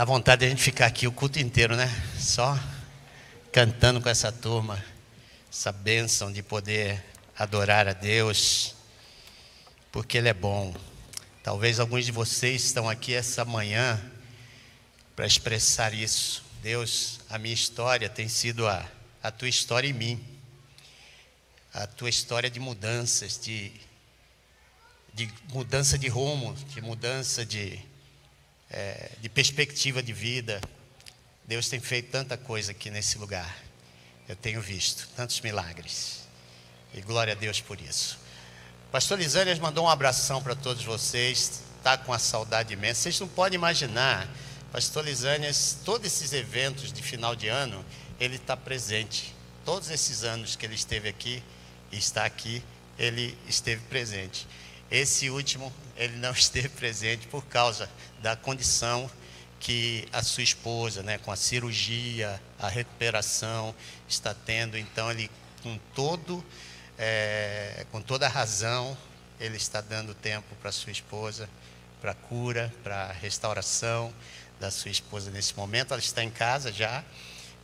Dá vontade de a gente ficar aqui o culto inteiro, né? Só cantando com essa turma, essa bênção de poder adorar a Deus, porque Ele é bom. Talvez alguns de vocês estão aqui essa manhã para expressar isso. Deus, a minha história tem sido a, a tua história em mim, a tua história de mudanças, de, de mudança de rumo, de mudança de é, de perspectiva de vida. Deus tem feito tanta coisa aqui nesse lugar. Eu tenho visto tantos milagres. E glória a Deus por isso. Pastor Lisânias mandou um abração para todos vocês. Está com a saudade imensa. Vocês não podem imaginar, Pastor Lisânias, todos esses eventos de final de ano, ele está presente. Todos esses anos que ele esteve aqui e está aqui, ele esteve presente. Esse último, ele não esteve presente por causa da condição que a sua esposa, né, com a cirurgia, a recuperação está tendo. Então, ele, com todo, é, com toda a razão, ele está dando tempo para sua esposa, para a cura, para a restauração da sua esposa nesse momento. Ela está em casa já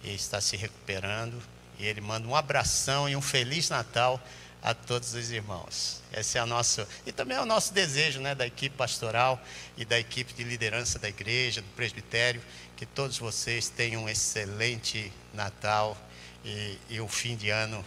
e está se recuperando. E ele manda um abração e um feliz Natal a todos os irmãos. Esse é o nosso e também é o nosso desejo, né, da equipe pastoral e da equipe de liderança da igreja, do presbitério, que todos vocês tenham um excelente Natal e, e um fim de ano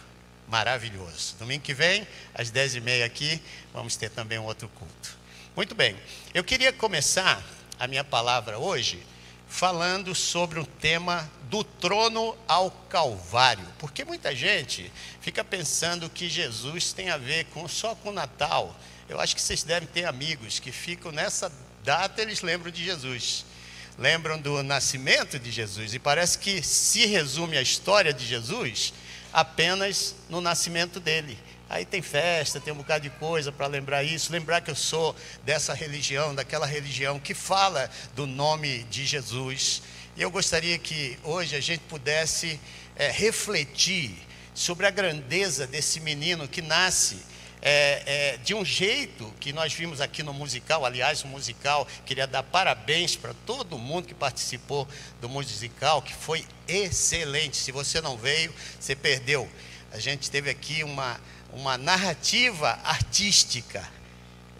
maravilhoso. Domingo que vem, às dez e meia aqui, vamos ter também um outro culto. Muito bem. Eu queria começar a minha palavra hoje falando sobre um tema do trono ao Calvário, porque muita gente fica pensando que Jesus tem a ver com, só com o Natal. Eu acho que vocês devem ter amigos que ficam nessa data, eles lembram de Jesus, lembram do nascimento de Jesus, e parece que se resume a história de Jesus apenas no nascimento dele. Aí tem festa, tem um bocado de coisa para lembrar isso, lembrar que eu sou dessa religião, daquela religião que fala do nome de Jesus. E eu gostaria que hoje a gente pudesse é, refletir sobre a grandeza desse menino que nasce é, é, de um jeito que nós vimos aqui no musical. Aliás, o musical, queria dar parabéns para todo mundo que participou do musical, que foi excelente. Se você não veio, você perdeu. A gente teve aqui uma uma narrativa artística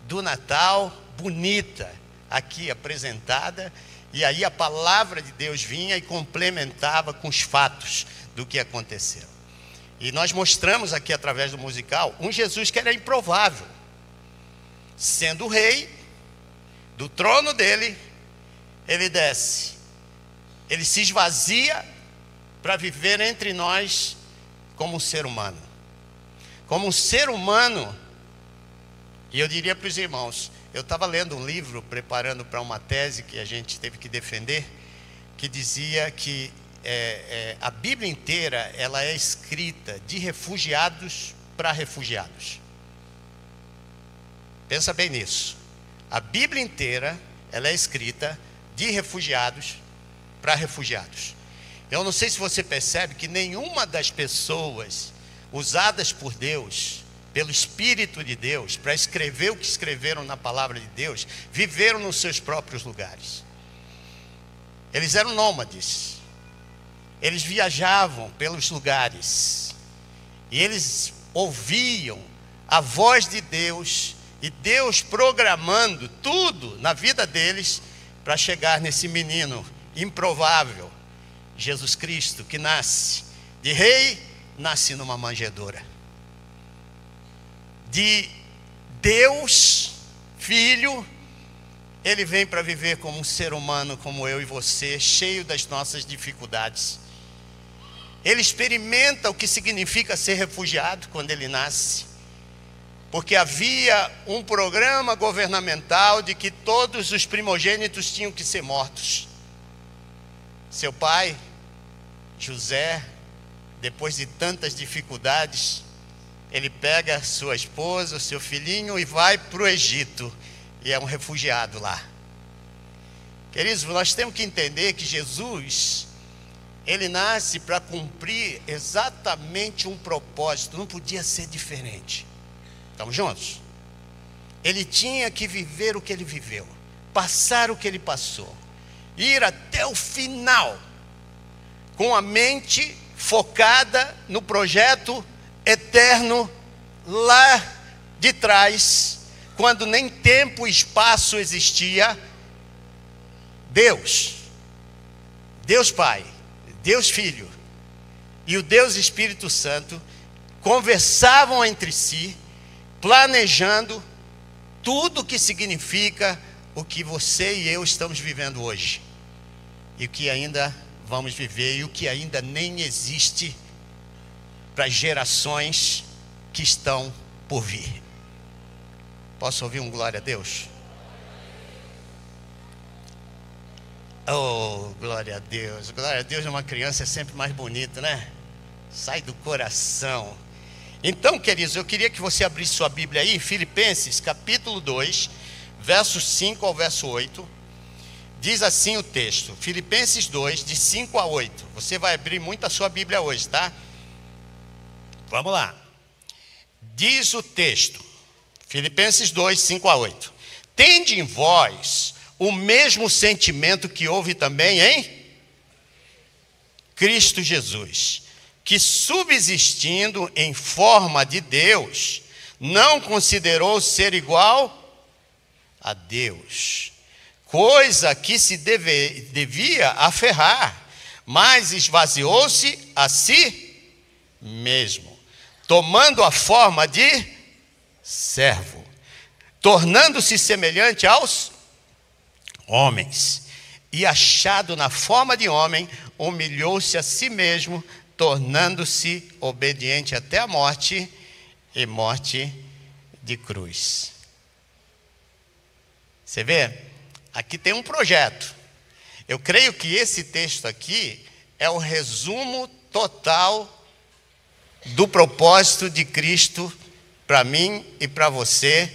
do Natal bonita aqui apresentada, e aí a palavra de Deus vinha e complementava com os fatos do que aconteceu. E nós mostramos aqui através do musical um Jesus que era improvável. Sendo rei, do trono dele, ele desce. Ele se esvazia para viver entre nós como um ser humano como um ser humano. E eu diria para os irmãos: eu estava lendo um livro, preparando para uma tese que a gente teve que defender, que dizia que é, é, a Bíblia inteira ela é escrita de refugiados para refugiados. Pensa bem nisso. A Bíblia inteira ela é escrita de refugiados para refugiados. Eu não sei se você percebe que nenhuma das pessoas usadas por Deus, pelo Espírito de Deus, para escrever o que escreveram na palavra de Deus, viveram nos seus próprios lugares. Eles eram nômades, eles viajavam pelos lugares, e eles ouviam a voz de Deus, e Deus programando tudo na vida deles para chegar nesse menino improvável, Jesus Cristo, que nasce de rei nasci numa manjedoura. De Deus, Filho, ele vem para viver como um ser humano, como eu e você, cheio das nossas dificuldades. Ele experimenta o que significa ser refugiado quando ele nasce, porque havia um programa governamental de que todos os primogênitos tinham que ser mortos. Seu pai, José, depois de tantas dificuldades, ele pega sua esposa, seu filhinho e vai para o Egito e é um refugiado lá. Queridos, nós temos que entender que Jesus, ele nasce para cumprir exatamente um propósito, não podia ser diferente. Estamos juntos? Ele tinha que viver o que ele viveu, passar o que ele passou. ir até o final, com a mente focada no projeto eterno lá de trás, quando nem tempo e espaço existia, Deus, Deus Pai, Deus Filho e o Deus Espírito Santo conversavam entre si, planejando tudo o que significa o que você e eu estamos vivendo hoje, e o que ainda vamos viver, e o que ainda nem existe para as gerações que estão por vir. Posso ouvir um glória a Deus? Oh, glória a Deus. Glória a Deus, uma criança é sempre mais bonita, né? Sai do coração. Então, queridos, eu queria que você abrisse sua Bíblia aí, Filipenses, capítulo 2, versos 5 ao verso 8. Diz assim o texto, Filipenses 2, de 5 a 8. Você vai abrir muito a sua Bíblia hoje, tá? Vamos lá. Diz o texto, Filipenses 2, 5 a 8. Tende em vós o mesmo sentimento que houve também em Cristo Jesus, que subsistindo em forma de Deus, não considerou ser igual a Deus, coisa que se deve, devia aferrar, mas esvaziou-se a si mesmo, tomando a forma de servo, tornando-se semelhante aos homens, e achado na forma de homem, humilhou-se a si mesmo, tornando-se obediente até a morte e morte de cruz. Você vê? Aqui tem um projeto. Eu creio que esse texto aqui é o resumo total do propósito de Cristo para mim e para você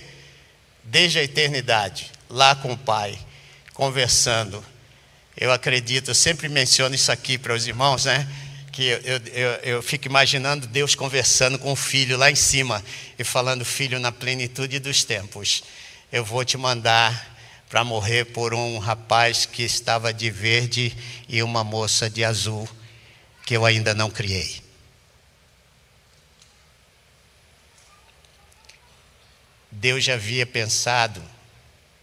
desde a eternidade, lá com o Pai, conversando. Eu acredito, eu sempre menciono isso aqui para os irmãos, né? Que eu, eu, eu, fico imaginando Deus conversando com o filho lá em cima e falando: Filho, na plenitude dos tempos eu vou te mandar para morrer por um rapaz que estava de verde e uma moça de azul, que eu ainda não criei. Deus já havia pensado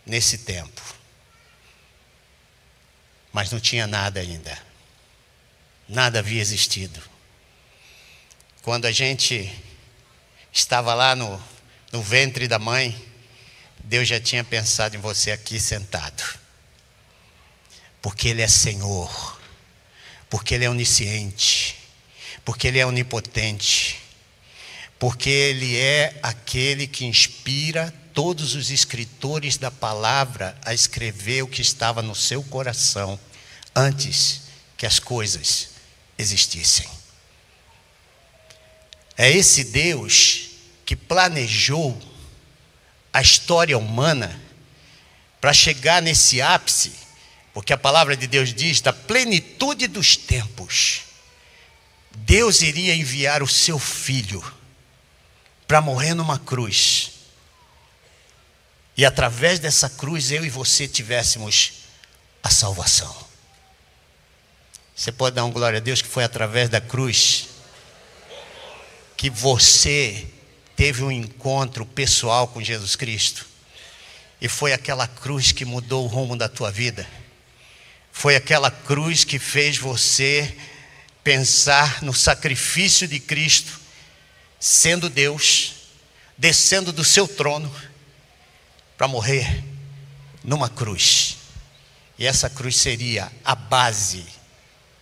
nesse tempo, mas não tinha nada ainda, nada havia existido. Quando a gente estava lá no, no ventre da mãe, Deus já tinha pensado em você aqui sentado. Porque Ele é Senhor, porque Ele é onisciente, porque Ele é onipotente, porque Ele é aquele que inspira todos os escritores da palavra a escrever o que estava no seu coração antes que as coisas existissem. É esse Deus que planejou a história humana para chegar nesse ápice, porque a palavra de Deus diz da plenitude dos tempos. Deus iria enviar o seu filho para morrer numa cruz. E através dessa cruz eu e você tivéssemos a salvação. Você pode dar um glória a Deus que foi através da cruz que você teve um encontro pessoal com Jesus Cristo. E foi aquela cruz que mudou o rumo da tua vida. Foi aquela cruz que fez você pensar no sacrifício de Cristo, sendo Deus, descendo do seu trono para morrer numa cruz. E essa cruz seria a base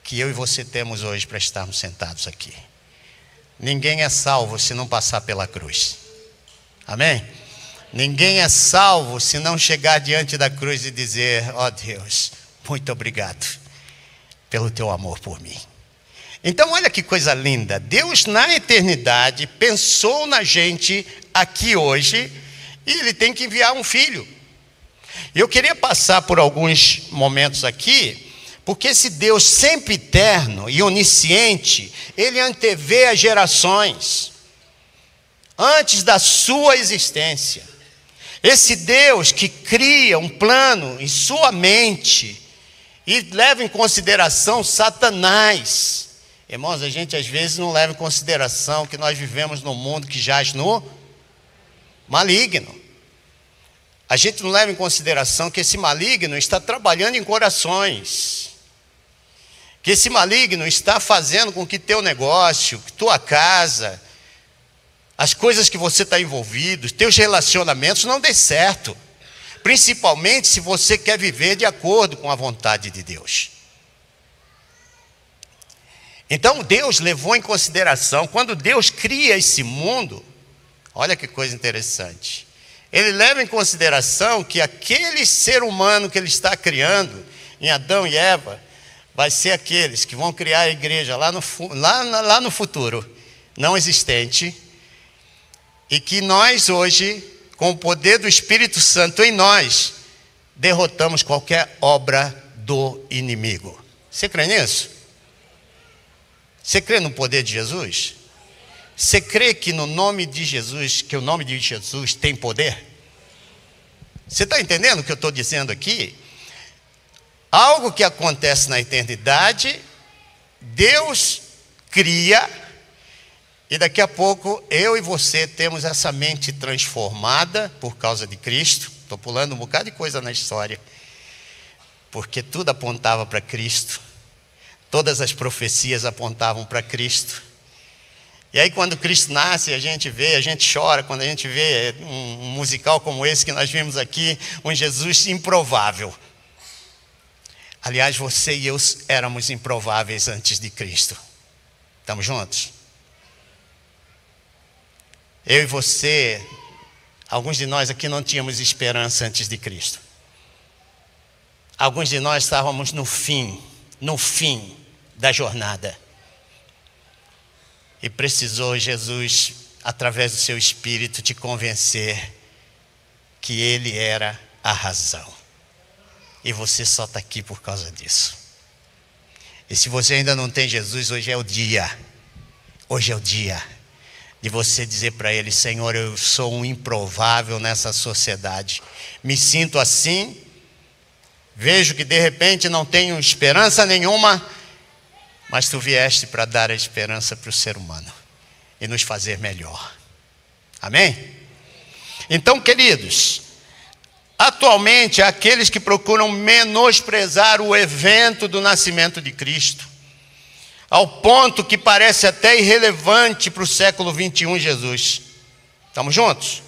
que eu e você temos hoje para estarmos sentados aqui. Ninguém é salvo se não passar pela cruz. Amém? Ninguém é salvo se não chegar diante da cruz e dizer: Ó oh Deus, muito obrigado pelo teu amor por mim. Então, olha que coisa linda. Deus, na eternidade, pensou na gente aqui hoje e Ele tem que enviar um filho. Eu queria passar por alguns momentos aqui porque esse Deus sempre eterno e onisciente, ele antevê as gerações antes da sua existência. Esse Deus que cria um plano em sua mente e leva em consideração Satanás. Irmãos, a gente às vezes não leva em consideração que nós vivemos num mundo que jaz no maligno. A gente não leva em consideração que esse maligno está trabalhando em corações. Que esse maligno está fazendo com que teu negócio, que tua casa, as coisas que você está envolvido, teus relacionamentos não dê certo. Principalmente se você quer viver de acordo com a vontade de Deus. Então Deus levou em consideração, quando Deus cria esse mundo, olha que coisa interessante. Ele leva em consideração que aquele ser humano que ele está criando, em Adão e Eva, vai ser aqueles que vão criar a igreja lá no, lá, lá no futuro, não existente, e que nós hoje, com o poder do Espírito Santo em nós, derrotamos qualquer obra do inimigo. Você crê nisso? Você crê no poder de Jesus? Você crê que no nome de Jesus, que o nome de Jesus tem poder? Você está entendendo o que eu estou dizendo aqui? Algo que acontece na eternidade, Deus cria, e daqui a pouco eu e você temos essa mente transformada por causa de Cristo. Estou pulando um bocado de coisa na história, porque tudo apontava para Cristo, todas as profecias apontavam para Cristo. E aí, quando Cristo nasce, a gente vê, a gente chora quando a gente vê um, musical como esse que nós vimos aqui, um Jesus improvável. Aliás, você e eu éramos improváveis antes de Cristo. Estamos juntos? Eu e você, alguns de nós aqui não tínhamos esperança antes de Cristo. Alguns de nós estávamos no fim, no fim da jornada. E precisou Jesus, através do seu espírito, te convencer que Ele era a razão. E você só está aqui por causa disso. E se você ainda não tem Jesus, hoje é o dia. Hoje é o dia de você dizer para Ele: Senhor, eu sou um improvável nessa sociedade. Me sinto assim. Vejo que de repente não tenho esperança nenhuma mas tu vieste para dar a esperança para o ser humano e nos fazer melhor. Amém? Então, queridos, atualmente aqueles que procuram menosprezar o evento do nascimento de Cristo, ao ponto que parece até irrelevante para o século 21 Jesus. Estamos juntos?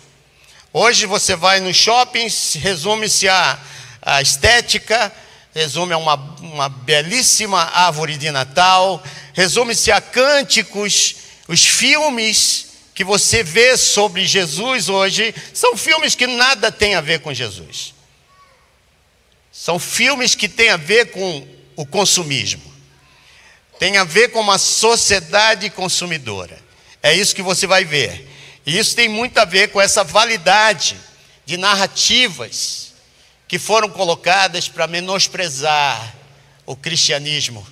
Hoje você vai nos shoppings, resume-se a, a estética, resume a uma, uma belíssima árvore de Natal, resume-se a cânticos, os filmes que você vê sobre Jesus hoje, são filmes que nada têm a ver com Jesus. São filmes que têm a ver com o consumismo, tem a ver com uma sociedade consumidora. É isso que você vai ver. E isso tem muito a ver com essa validade de narrativas que foram colocadas para menosprezar o cristianismo,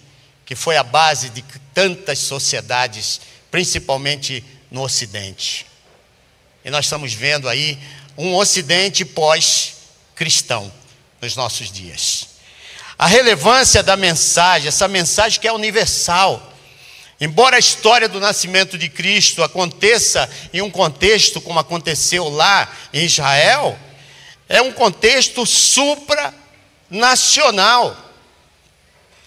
que foi a base de tantas sociedades, principalmente no Ocidente. E nós estamos vendo aí um Ocidente pós-cristão nos nossos dias. A relevância da mensagem, essa mensagem que é universal. Embora a história do nascimento de Cristo aconteça em um contexto como aconteceu lá em Israel, é um contexto supranacional.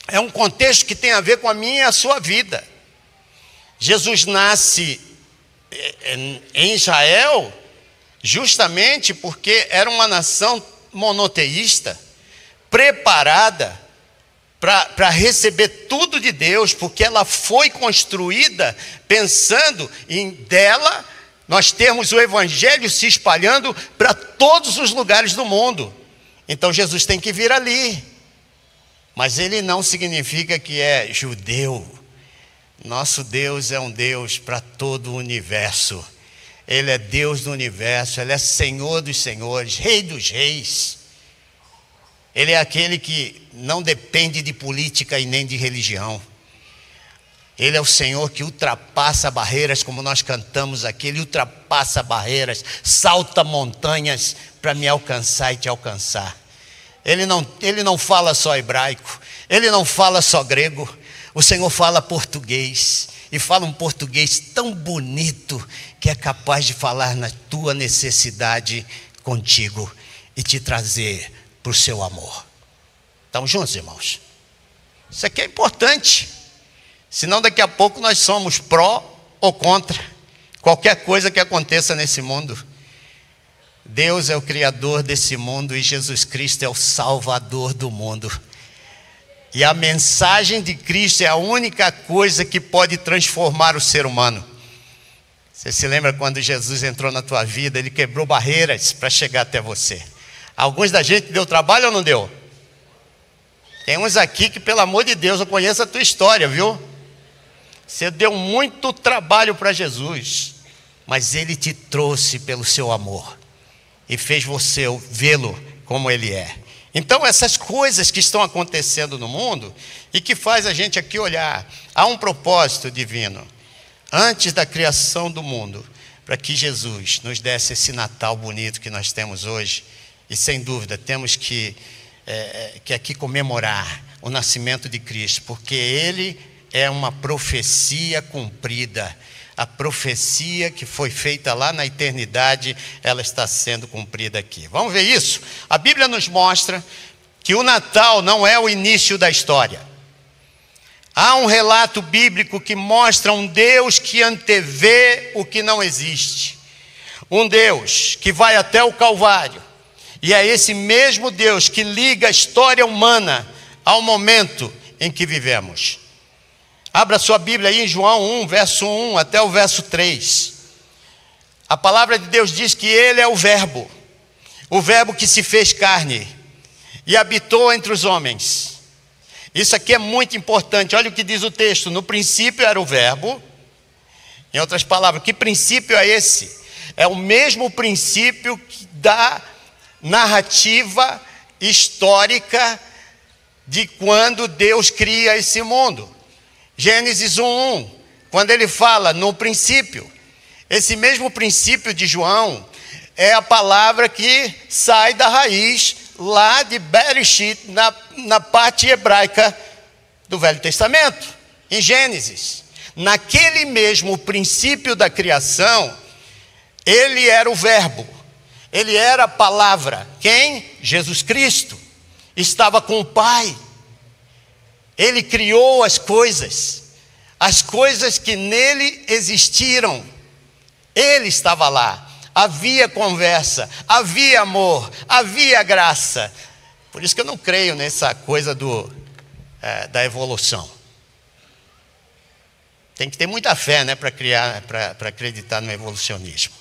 É um contexto que tem a ver com a minha e a sua vida. Jesus nasce em Israel justamente porque era uma nação monoteísta, preparada para receber tudo de Deus, porque ela foi construída pensando em dela nós temos o Evangelho se espalhando para todos os lugares do mundo. Então Jesus tem que vir ali. Mas ele não significa que é judeu. Nosso Deus é um Deus para todo o universo. Ele é Deus do universo, Ele é Senhor dos senhores, Rei dos reis. Ele é aquele que não depende de política e nem de religião. Ele é o Senhor que ultrapassa barreiras, como nós cantamos aqui, Ele ultrapassa barreiras, salta montanhas para me alcançar e te alcançar. Ele não, ele não fala só hebraico, Ele não fala só grego, o Senhor fala português. E fala um português tão bonito que é capaz de falar na tua necessidade contigo e te trazer para o seu amor. Estamos juntos, irmãos? Isso aqui é importante. Senão daqui a pouco nós somos pró ou contra qualquer coisa que aconteça nesse mundo. Deus é o Criador desse mundo e Jesus Cristo é o Salvador do mundo. E a mensagem de Cristo é a única coisa que pode transformar o ser humano. Você se lembra quando Jesus entrou na tua vida, ele quebrou barreiras para chegar até você. Alguns da gente deu trabalho ou não deu? Tem uns aqui que, pelo amor de Deus, eu conheço a tua história, viu? Você deu muito trabalho para Jesus, mas ele te trouxe pelo seu amor e fez você vê-lo como ele é. Então, essas coisas que estão acontecendo no mundo e que faz a gente aqui olhar, há um propósito divino antes da criação do mundo, para que Jesus nos desse esse Natal bonito que nós temos hoje. E sem dúvida, temos que, é, que aqui comemorar o nascimento de Cristo, porque Ele é uma profecia cumprida. A profecia que foi feita lá na eternidade, ela está sendo cumprida aqui. Vamos ver isso? A Bíblia nos mostra que o Natal não é o início da história. Há um relato bíblico que mostra um Deus que antevê o que não existe. Um Deus que vai até o Calvário. E é esse mesmo Deus que liga a história humana ao momento em que vivemos. Abra sua Bíblia aí em João 1, verso 1 até o verso 3. A palavra de Deus diz que Ele é o Verbo, o Verbo que se fez carne e habitou entre os homens. Isso aqui é muito importante. Olha o que diz o texto: no princípio era o Verbo. Em outras palavras, que princípio é esse? É o mesmo princípio da narrativa histórica de quando Deus cria esse mundo. Gênesis 1:1, quando ele fala no princípio, esse mesmo princípio de João é a palavra que sai da raiz lá de Bereshit, na, na parte hebraica do Velho Testamento, em Gênesis. Naquele mesmo princípio da criação, ele era o Verbo, ele era a palavra. Quem? Jesus Cristo. Estava com o Pai. Ele criou as coisas, as coisas que nele existiram. Ele estava lá. Havia conversa, havia amor, havia graça. Por isso que eu não creio nessa coisa do, é, da evolução. Tem que ter muita fé né, para criar, para acreditar no evolucionismo.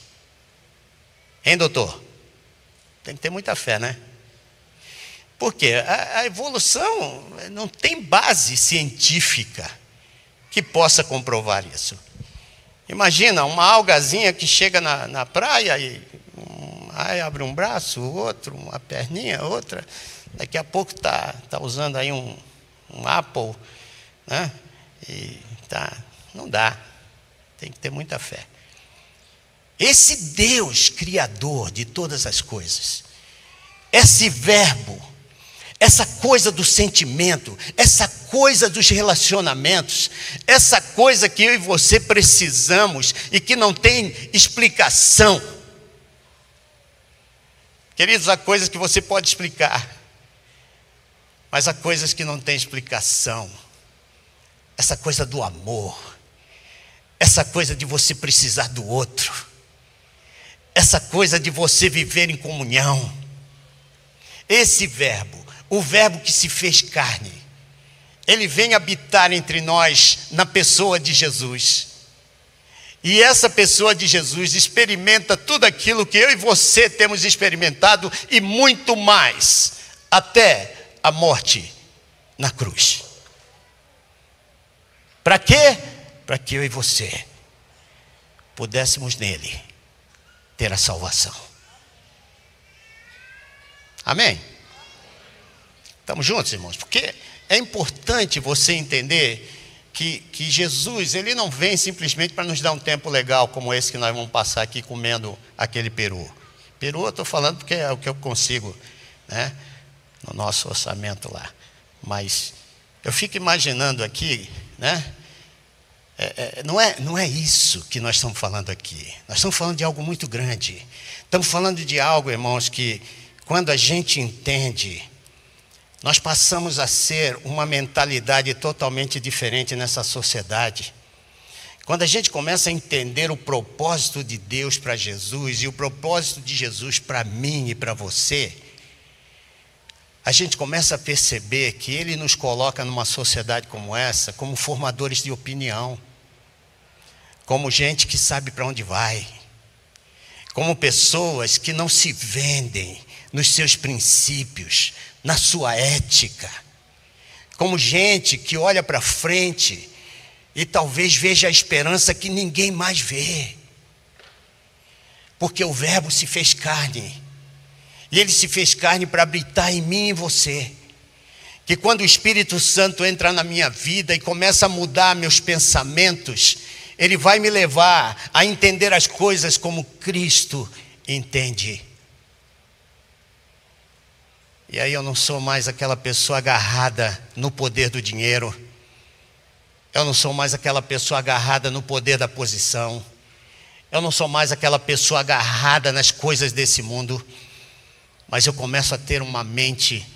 Hein, doutor? Tem que ter muita fé, né? Porque a, a evolução não tem base científica que possa comprovar isso. Imagina uma algazinha que chega na, na praia e um, aí abre um braço, outro, uma perninha, outra. Daqui a pouco está tá usando aí um, um Apple, né? E tá, não dá. Tem que ter muita fé. Esse Deus criador de todas as coisas, esse verbo essa coisa do sentimento, essa coisa dos relacionamentos, essa coisa que eu e você precisamos e que não tem explicação. Queridos, há coisas que você pode explicar, mas há coisas que não têm explicação. Essa coisa do amor, essa coisa de você precisar do outro, essa coisa de você viver em comunhão. Esse verbo o Verbo que se fez carne, ele vem habitar entre nós na pessoa de Jesus. E essa pessoa de Jesus experimenta tudo aquilo que eu e você temos experimentado e muito mais, até a morte na cruz. Para quê? Para que eu e você pudéssemos nele ter a salvação. Amém? Estamos juntos, irmãos? Porque é importante você entender que, que Jesus, ele não vem simplesmente para nos dar um tempo legal como esse que nós vamos passar aqui comendo aquele peru. Peru eu estou falando porque é o que eu consigo, né? No nosso orçamento lá. Mas Eu fico imaginando aqui, né? É, é, não, é, não é isso que nós estamos falando aqui. Nós estamos falando de algo muito grande. Estamos falando de algo, irmãos, que quando a gente entende, nós passamos a ser uma mentalidade totalmente diferente nessa sociedade. Quando a gente começa a entender o propósito de Deus para Jesus e o propósito de Jesus para mim e para você, a gente começa a perceber que Ele nos coloca numa sociedade como essa como formadores de opinião, como gente que sabe para onde vai, como pessoas que não se vendem nos seus princípios, na sua ética, como gente que olha para frente e talvez veja a esperança que ninguém mais vê. Porque o Verbo se fez carne. E ele se fez carne para habitar em mim e em você. Que quando o Espírito Santo entra na minha vida e começa a mudar meus pensamentos, ele vai me levar a entender as coisas como Cristo entende. E aí eu não sou mais aquela pessoa agarrada no poder do dinheiro eu não sou mais aquela pessoa agarrada no poder da posição. Eu não sou mais aquela pessoa agarrada nas coisas desse mundo. Mas eu começo a ter uma mente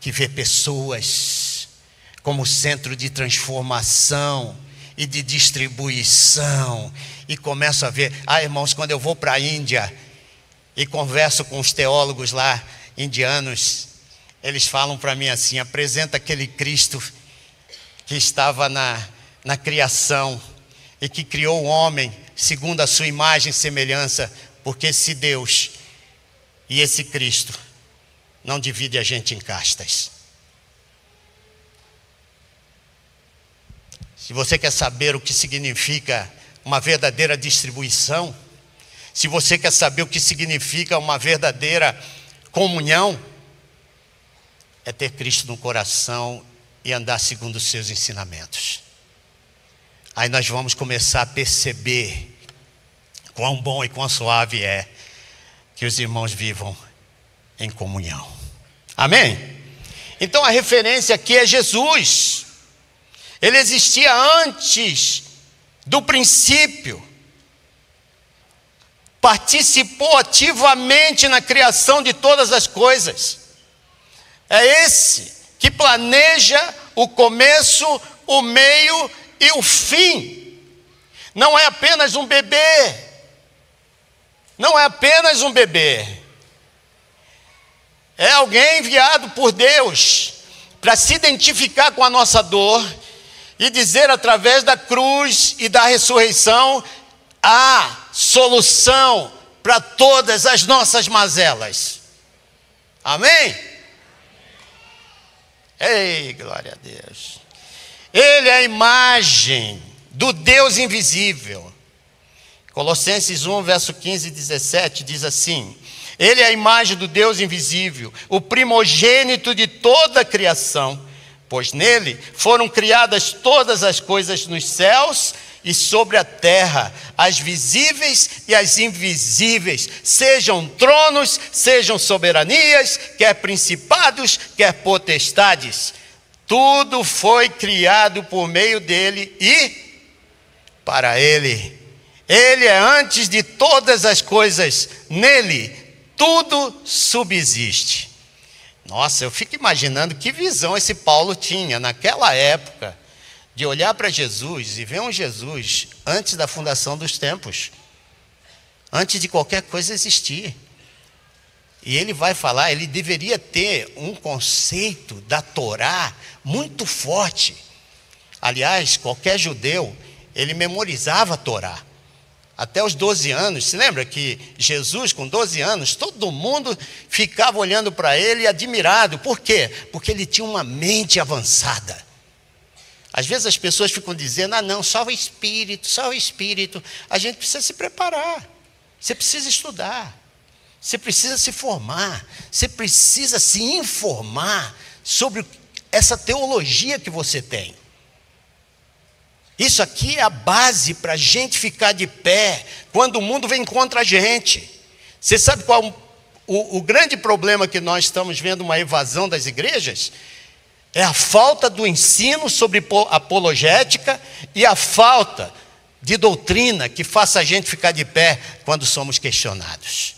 que vê pessoas como centro de transformação e de distribuição. E começo a ver, ah, irmãos, quando eu vou para a Índia e converso com os teólogos lá indianos, eles falam para mim assim: apresenta aquele Cristo que estava na, na criação e que criou o homem segundo a sua imagem e semelhança, porque esse Deus e esse Cristo não divide a gente em castas. Se você quer saber o que significa uma verdadeira distribuição, se você quer saber o que significa uma verdadeira comunhão, é ter Cristo no coração e andar segundo os seus ensinamentos aí nós vamos começar a perceber quão bom e quão suave é que os irmãos vivam em comunhão. Amém? Então a referência aqui é Jesus. Ele existia antes do princípio. Participou ativamente na criação de todas as coisas. É esse que planeja o começo, o meio e o fim não é apenas um bebê, não é apenas um bebê, é alguém enviado por Deus para se identificar com a nossa dor e dizer através da cruz e da ressurreição a solução para todas as nossas mazelas. Amém? Ei, glória a Deus. Ele é a imagem do Deus invisível. Colossenses 1, verso 15 e 17 diz assim: Ele é a imagem do Deus invisível, o primogênito de toda a criação, pois nele foram criadas todas as coisas nos céus e sobre a terra, as visíveis e as invisíveis, sejam tronos, sejam soberanias, quer principados, quer potestades tudo foi criado por meio dele e para ele. Ele é antes de todas as coisas, nele tudo subsiste. Nossa, eu fico imaginando que visão esse Paulo tinha naquela época de olhar para Jesus e ver um Jesus antes da fundação dos tempos, antes de qualquer coisa existir. E ele vai falar, ele deveria ter um conceito da Torá muito forte. Aliás, qualquer judeu, ele memorizava a Torá. Até os 12 anos, se lembra que Jesus, com 12 anos, todo mundo ficava olhando para ele admirado. Por quê? Porque ele tinha uma mente avançada. Às vezes as pessoas ficam dizendo: ah, não, só o espírito, só o espírito. A gente precisa se preparar, você precisa estudar. Você precisa se formar, você precisa se informar sobre essa teologia que você tem. Isso aqui é a base para a gente ficar de pé quando o mundo vem contra a gente. Você sabe qual o, o grande problema que nós estamos vendo uma evasão das igrejas? É a falta do ensino sobre apologética e a falta de doutrina que faça a gente ficar de pé quando somos questionados.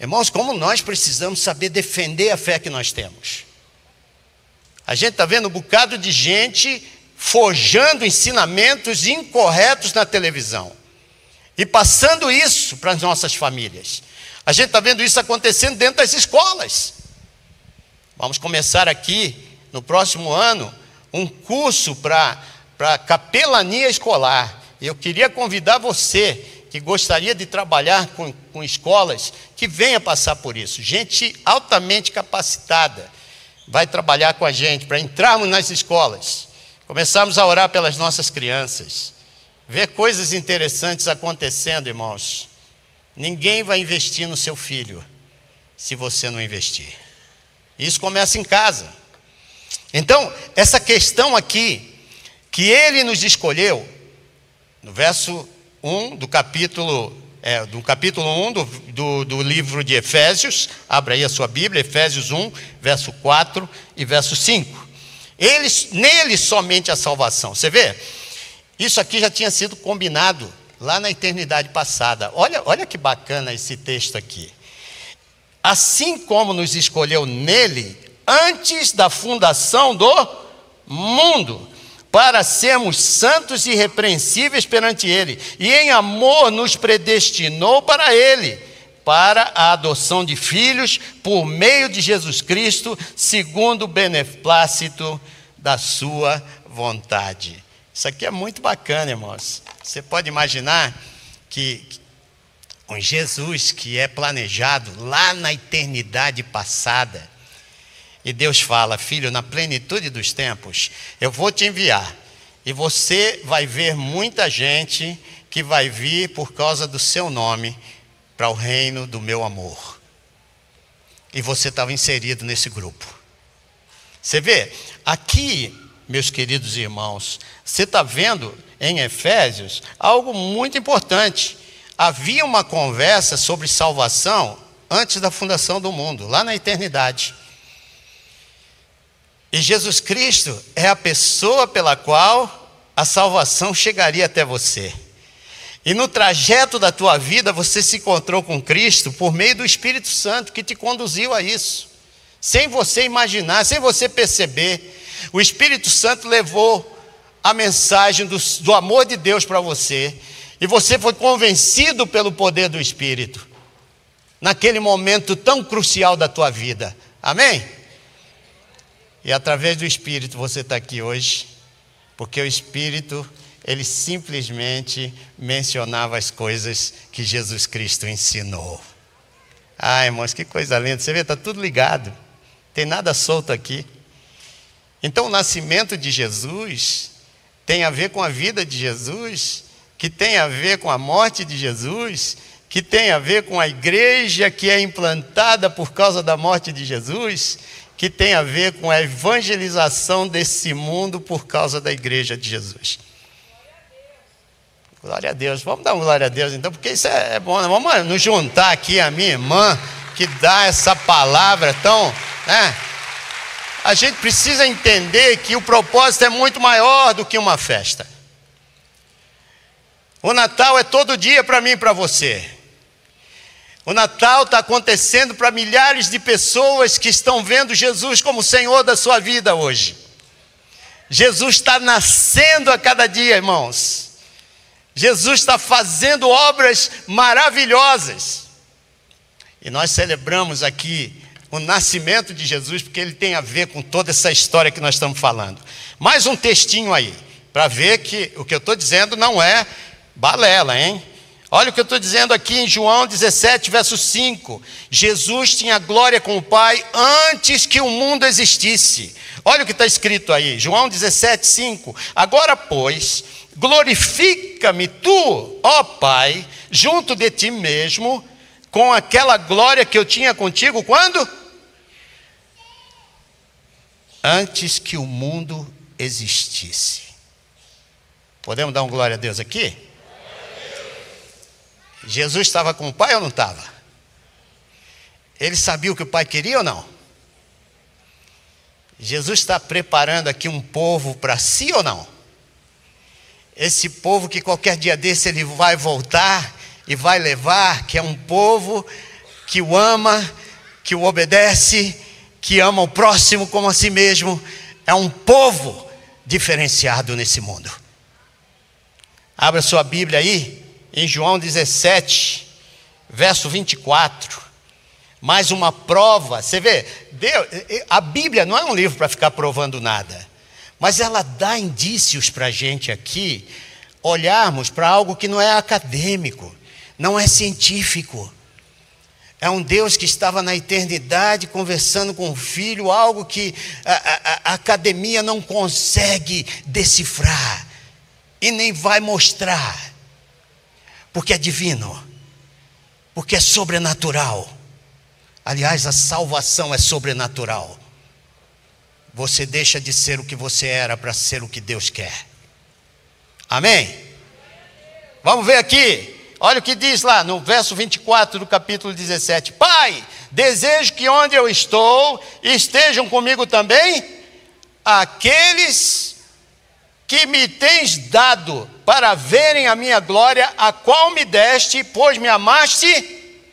Irmãos, como nós precisamos saber defender a fé que nós temos. A gente está vendo um bocado de gente forjando ensinamentos incorretos na televisão e passando isso para as nossas famílias. A gente está vendo isso acontecendo dentro das escolas. Vamos começar aqui, no próximo ano, um curso para capelania escolar. Eu queria convidar você que gostaria de trabalhar com, com escolas, que venha passar por isso. Gente altamente capacitada vai trabalhar com a gente para entrarmos nas escolas, começarmos a orar pelas nossas crianças, ver coisas interessantes acontecendo, irmãos. Ninguém vai investir no seu filho se você não investir. Isso começa em casa. Então, essa questão aqui, que ele nos escolheu, no verso 1 do capítulo, é, do capítulo 1 do, do, do livro de Efésios, abra aí a sua Bíblia, Efésios 1, verso 4 e verso 5. Eles, nele somente a salvação. Você vê? Isso aqui já tinha sido combinado lá na eternidade passada. Olha, olha que bacana esse texto aqui assim como nos escolheu nele antes da fundação do mundo, para sermos santos e irrepreensíveis perante ele, e em amor nos predestinou para ele, para a adoção de filhos por meio de Jesus Cristo, segundo o beneplácito da sua vontade. Isso aqui é muito bacana, irmãos. Você pode imaginar que com Jesus que é planejado lá na eternidade passada. E Deus fala: Filho, na plenitude dos tempos, eu vou te enviar. E você vai ver muita gente que vai vir por causa do seu nome para o reino do meu amor. E você estava inserido nesse grupo. Você vê, aqui, meus queridos irmãos, você está vendo em Efésios algo muito importante havia uma conversa sobre salvação antes da fundação do mundo, lá na eternidade. E Jesus Cristo é a pessoa pela qual a salvação chegaria até você. E no trajeto da tua vida você se encontrou com Cristo por meio do Espírito Santo que te conduziu a isso. Sem você imaginar, sem você perceber, o Espírito Santo levou a mensagem do, do amor de Deus para você e você foi convencido pelo poder do Espírito, naquele momento tão crucial da tua vida. Amém? E através do Espírito você está aqui hoje, porque o Espírito, ele simplesmente mencionava as coisas que Jesus Cristo ensinou. Ah, irmãos, que coisa linda. Você vê, está tudo ligado. Tem nada solto aqui. Então, o nascimento de Jesus tem a ver com a vida de Jesus que tem a ver com a morte de Jesus, que tem a ver com a igreja que é implantada por causa da morte de Jesus, que tem a ver com a evangelização desse mundo por causa da igreja de Jesus. Glória a Deus. Vamos dar uma glória a Deus então, porque isso é, é bom. Né? Vamos nos juntar aqui a minha irmã que dá essa palavra tão. Né? A gente precisa entender que o propósito é muito maior do que uma festa. O Natal é todo dia para mim e para você. O Natal está acontecendo para milhares de pessoas que estão vendo Jesus como Senhor da sua vida hoje. Jesus está nascendo a cada dia, irmãos. Jesus está fazendo obras maravilhosas. E nós celebramos aqui o nascimento de Jesus, porque ele tem a ver com toda essa história que nós estamos falando. Mais um textinho aí, para ver que o que eu estou dizendo não é Balela, hein? Olha o que eu estou dizendo aqui em João 17, verso 5. Jesus tinha glória com o Pai antes que o mundo existisse. Olha o que está escrito aí, João 17, 5. Agora, pois, glorifica-me tu, ó Pai, junto de ti mesmo, com aquela glória que eu tinha contigo quando? Antes que o mundo existisse. Podemos dar um glória a Deus aqui? Jesus estava com o pai ou não estava? Ele sabia o que o pai queria ou não? Jesus está preparando aqui um povo para si ou não? Esse povo que qualquer dia desse ele vai voltar e vai levar, que é um povo que o ama, que o obedece, que ama o próximo como a si mesmo, é um povo diferenciado nesse mundo. Abra sua Bíblia aí, em João 17, verso 24. Mais uma prova, você vê, Deus, a Bíblia não é um livro para ficar provando nada, mas ela dá indícios para a gente aqui olharmos para algo que não é acadêmico, não é científico. É um Deus que estava na eternidade conversando com o filho, algo que a, a, a academia não consegue decifrar e nem vai mostrar, porque é divino, porque é sobrenatural. Aliás, a salvação é sobrenatural. Você deixa de ser o que você era para ser o que Deus quer. Amém? Vamos ver aqui. Olha o que diz lá no verso 24 do capítulo 17: Pai, desejo que onde eu estou estejam comigo também aqueles que me tens dado para verem a minha glória, a qual me deste, pois me amaste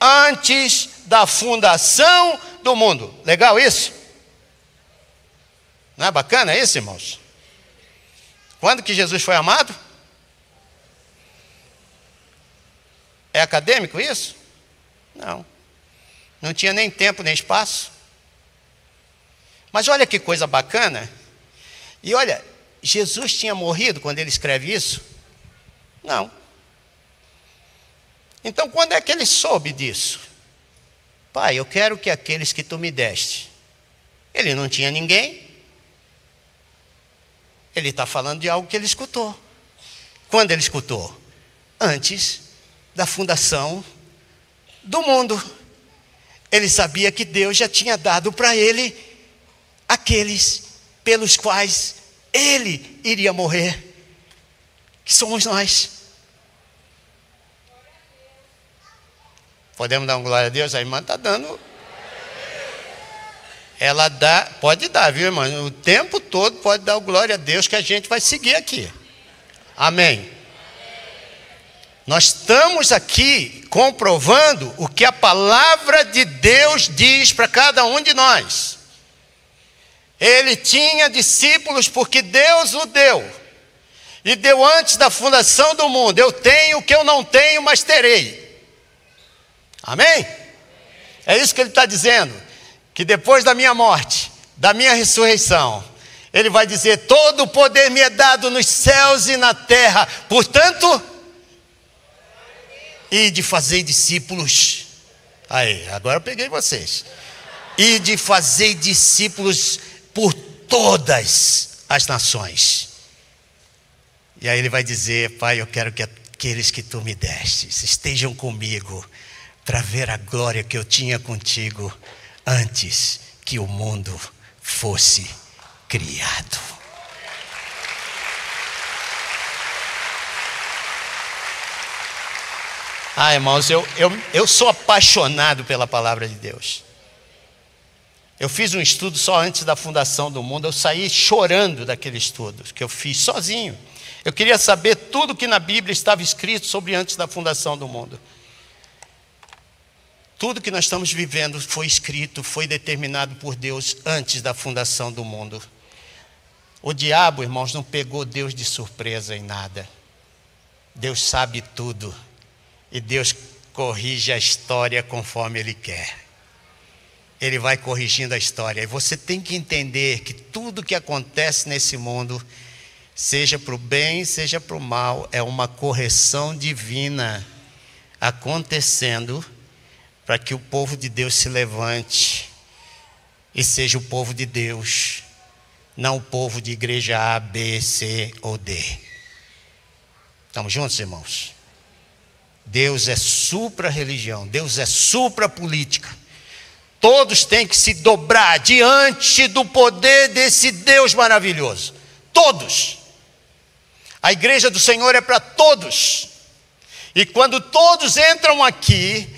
antes da fundação do mundo. Legal isso? Não é bacana isso, irmãos? Quando que Jesus foi amado? É acadêmico isso? Não. Não tinha nem tempo nem espaço. Mas olha que coisa bacana. E olha, Jesus tinha morrido quando ele escreve isso? Não. Então, quando é que ele soube disso? Pai, eu quero que aqueles que tu me deste. Ele não tinha ninguém. Ele está falando de algo que ele escutou. Quando ele escutou? Antes da fundação do mundo. Ele sabia que Deus já tinha dado para ele aqueles pelos quais ele iria morrer, que somos nós. Podemos dar uma glória a Deus? A irmã está dando. Ela dá, pode dar, viu, irmã? O tempo todo pode dar glória a Deus que a gente vai seguir aqui. Amém. Nós estamos aqui comprovando o que a palavra de Deus diz para cada um de nós. Ele tinha discípulos porque Deus o deu. E deu antes da fundação do mundo. Eu tenho o que eu não tenho, mas terei. Amém? É isso que ele está dizendo. Que depois da minha morte, da minha ressurreição, ele vai dizer: Todo o poder me é dado nos céus e na terra. Portanto, e de fazer discípulos. Aí, agora eu peguei vocês. E de fazer discípulos por todas as nações. E aí ele vai dizer: Pai, eu quero que aqueles que tu me destes estejam comigo para ver a glória que eu tinha contigo antes que o mundo fosse criado. Ah, irmãos, eu, eu, eu sou apaixonado pela palavra de Deus. Eu fiz um estudo só antes da fundação do mundo, eu saí chorando daquele estudo que eu fiz sozinho. Eu queria saber tudo que na Bíblia estava escrito sobre antes da fundação do mundo. Tudo que nós estamos vivendo foi escrito, foi determinado por Deus antes da fundação do mundo. O diabo, irmãos, não pegou Deus de surpresa em nada. Deus sabe tudo. E Deus corrige a história conforme Ele quer. Ele vai corrigindo a história. E você tem que entender que tudo que acontece nesse mundo, seja para o bem, seja para o mal, é uma correção divina acontecendo para que o povo de Deus se levante e seja o povo de Deus, não o povo de igreja A, B, C ou D. Estamos juntos, irmãos? Deus é supra-religião, Deus é supra-política. Todos têm que se dobrar diante do poder desse Deus maravilhoso. Todos. A igreja do Senhor é para todos. E quando todos entram aqui,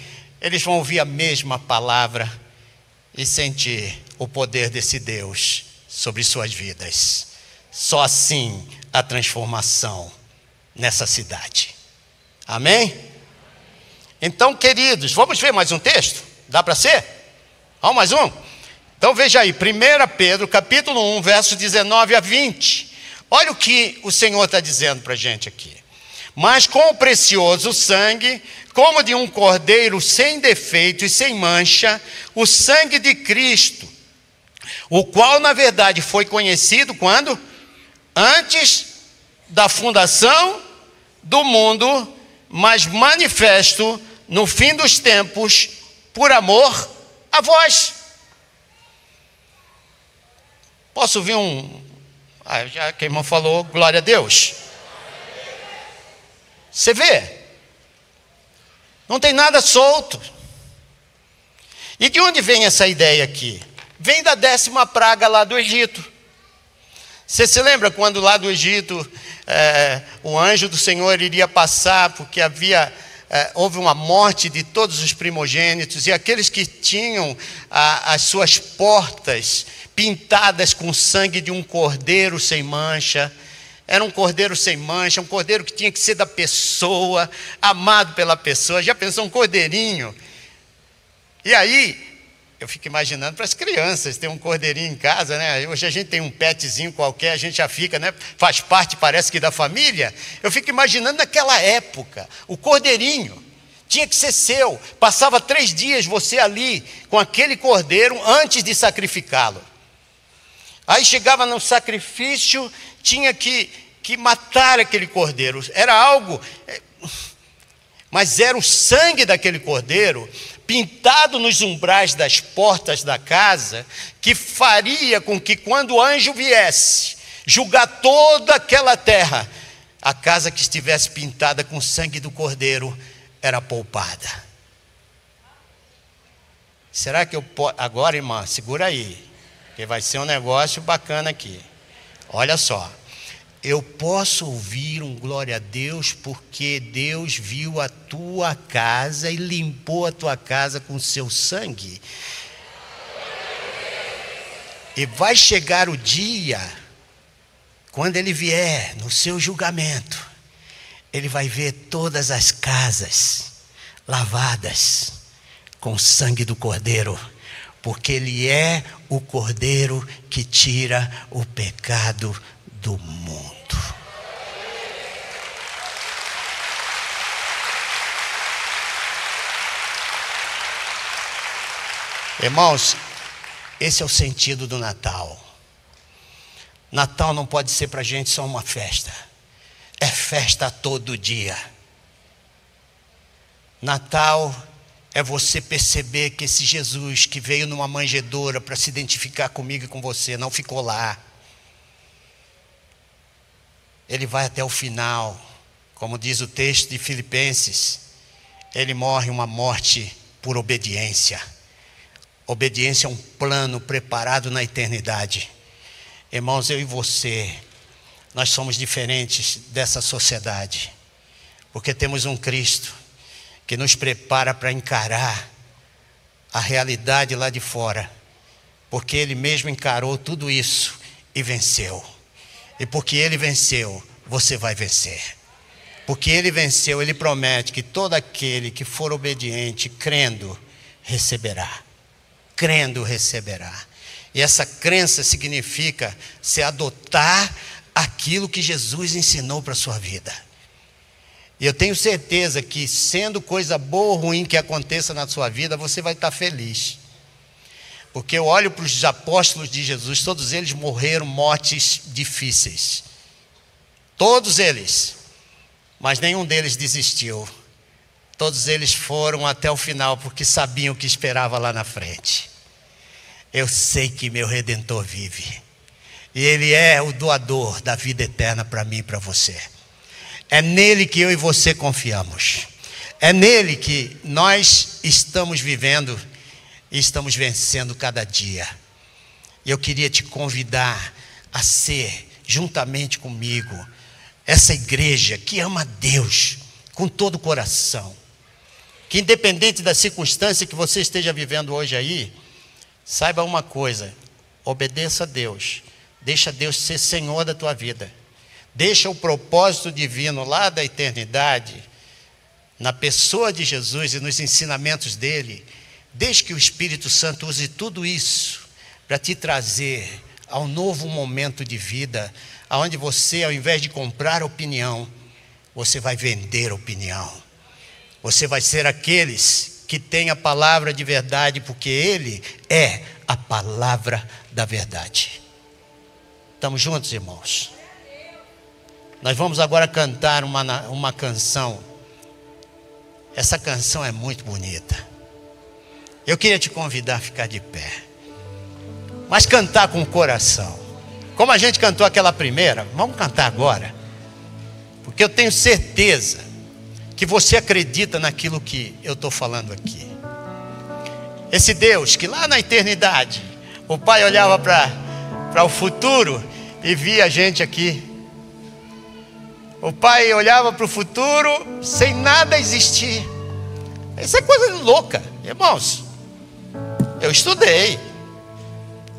eles vão ouvir a mesma palavra e sentir o poder desse Deus sobre suas vidas. Só assim a transformação nessa cidade. Amém? Então, queridos, vamos ver mais um texto? Dá para ser? Vamos mais um? Então veja aí, 1 Pedro, capítulo 1, versos 19 a 20. Olha o que o Senhor está dizendo para a gente aqui. Mas com o precioso sangue, como de um cordeiro sem defeito e sem mancha, o sangue de Cristo, o qual na verdade foi conhecido quando? Antes da fundação do mundo, mas manifesto no fim dos tempos, por amor a vós. Posso ouvir um. Ah, já que a irmã falou, glória a Deus. Você vê? Não tem nada solto. E de onde vem essa ideia aqui? Vem da décima praga lá do Egito. Você se lembra quando lá do Egito é, o anjo do Senhor iria passar porque havia é, houve uma morte de todos os primogênitos e aqueles que tinham as suas portas pintadas com sangue de um cordeiro sem mancha. Era um cordeiro sem mancha, um cordeiro que tinha que ser da pessoa, amado pela pessoa. Já pensou um cordeirinho? E aí, eu fico imaginando para as crianças, ter um cordeirinho em casa, né? Hoje a gente tem um petzinho qualquer, a gente já fica, né? Faz parte, parece que da família. Eu fico imaginando naquela época, o cordeirinho tinha que ser seu. Passava três dias você ali com aquele cordeiro antes de sacrificá-lo. Aí chegava no sacrifício, tinha que, que matar aquele cordeiro. Era algo. É, mas era o sangue daquele cordeiro pintado nos umbrais das portas da casa, que faria com que quando o anjo viesse julgar toda aquela terra, a casa que estivesse pintada com sangue do cordeiro era poupada. Será que eu posso. Agora, irmã, segura aí. Porque vai ser um negócio bacana aqui. Olha só. Eu posso ouvir um glória a Deus porque Deus viu a tua casa e limpou a tua casa com seu sangue. E vai chegar o dia, quando ele vier no seu julgamento, ele vai ver todas as casas lavadas com o sangue do Cordeiro porque Ele é o Cordeiro que tira o pecado do mundo. Irmãos, esse é o sentido do Natal. Natal não pode ser para a gente só uma festa, é festa todo dia. Natal é você perceber que esse Jesus que veio numa manjedoura para se identificar comigo e com você, não ficou lá. Ele vai até o final, como diz o texto de Filipenses, ele morre uma morte por obediência. Obediência é um plano preparado na eternidade. Irmãos, eu e você, nós somos diferentes dessa sociedade, porque temos um Cristo que nos prepara para encarar a realidade lá de fora, porque Ele mesmo encarou tudo isso e venceu. E porque Ele venceu, você vai vencer. Porque Ele venceu, Ele promete que todo aquele que for obediente, crendo, receberá. Crendo, receberá. E essa crença significa se adotar aquilo que Jesus ensinou para a sua vida. E eu tenho certeza que, sendo coisa boa ou ruim que aconteça na sua vida, você vai estar feliz. Porque eu olho para os apóstolos de Jesus, todos eles morreram mortes difíceis. Todos eles. Mas nenhum deles desistiu. Todos eles foram até o final porque sabiam o que esperava lá na frente. Eu sei que meu redentor vive. E ele é o doador da vida eterna para mim e para você. É nele que eu e você confiamos. É nele que nós estamos vivendo e estamos vencendo cada dia. E eu queria te convidar a ser, juntamente comigo, essa igreja que ama Deus com todo o coração. Que independente da circunstância que você esteja vivendo hoje aí, Saiba uma coisa: obedeça a Deus. Deixa Deus ser Senhor da tua vida. Deixa o propósito divino lá da eternidade, na pessoa de Jesus e nos ensinamentos dele. Deixe que o Espírito Santo use tudo isso para te trazer a um novo momento de vida, aonde você, ao invés de comprar opinião, você vai vender opinião. Você vai ser aqueles que têm a palavra de verdade, porque Ele é a palavra da verdade. Estamos juntos, irmãos? Nós vamos agora cantar uma, uma canção. Essa canção é muito bonita. Eu queria te convidar a ficar de pé, mas cantar com o coração. Como a gente cantou aquela primeira, vamos cantar agora, porque eu tenho certeza que você acredita naquilo que eu estou falando aqui. Esse Deus que lá na eternidade, o Pai olhava para o futuro e via a gente aqui o pai olhava para o futuro sem nada existir. Isso é coisa louca, irmãos. Eu estudei.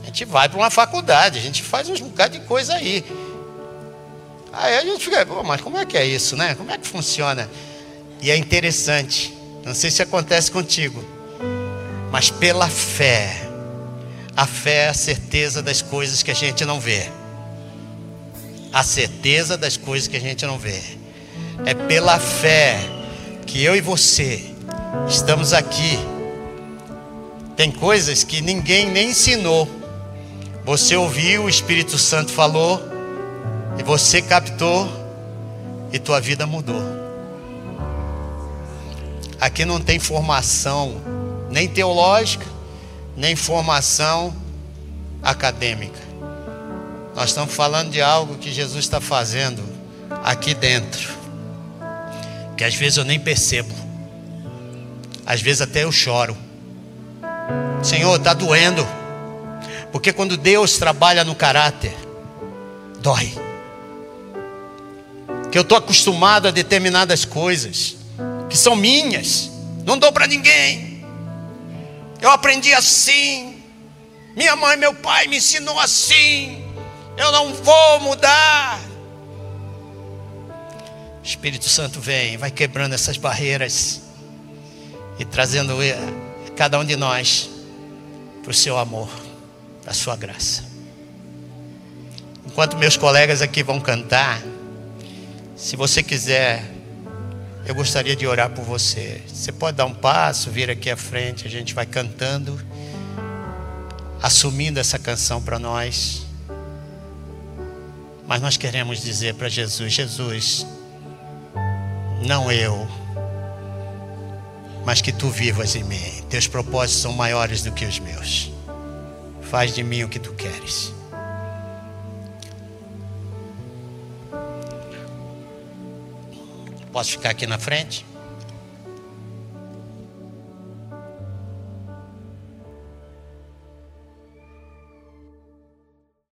A gente vai para uma faculdade, a gente faz um bocado de coisa aí. Aí a gente fica, mas como é que é isso, né? Como é que funciona? E é interessante. Não sei se acontece contigo, mas pela fé. A fé é a certeza das coisas que a gente não vê a certeza das coisas que a gente não vê. É pela fé que eu e você estamos aqui. Tem coisas que ninguém nem ensinou. Você ouviu, o Espírito Santo falou, e você captou, e tua vida mudou. Aqui não tem formação, nem teológica, nem formação acadêmica. Nós estamos falando de algo que Jesus está fazendo aqui dentro, que às vezes eu nem percebo, às vezes até eu choro. Senhor, está doendo, porque quando Deus trabalha no caráter, dói. Que eu estou acostumado a determinadas coisas que são minhas, não dou para ninguém. Eu aprendi assim, minha mãe, meu pai me ensinou assim. Eu não vou mudar. Espírito Santo vem, vai quebrando essas barreiras e trazendo cada um de nós para o seu amor, para a sua graça. Enquanto meus colegas aqui vão cantar, se você quiser, eu gostaria de orar por você. Você pode dar um passo, vir aqui à frente, a gente vai cantando, assumindo essa canção para nós. Mas nós queremos dizer para Jesus: Jesus, não eu, mas que tu vivas em mim. Teus propósitos são maiores do que os meus. Faz de mim o que tu queres. Posso ficar aqui na frente?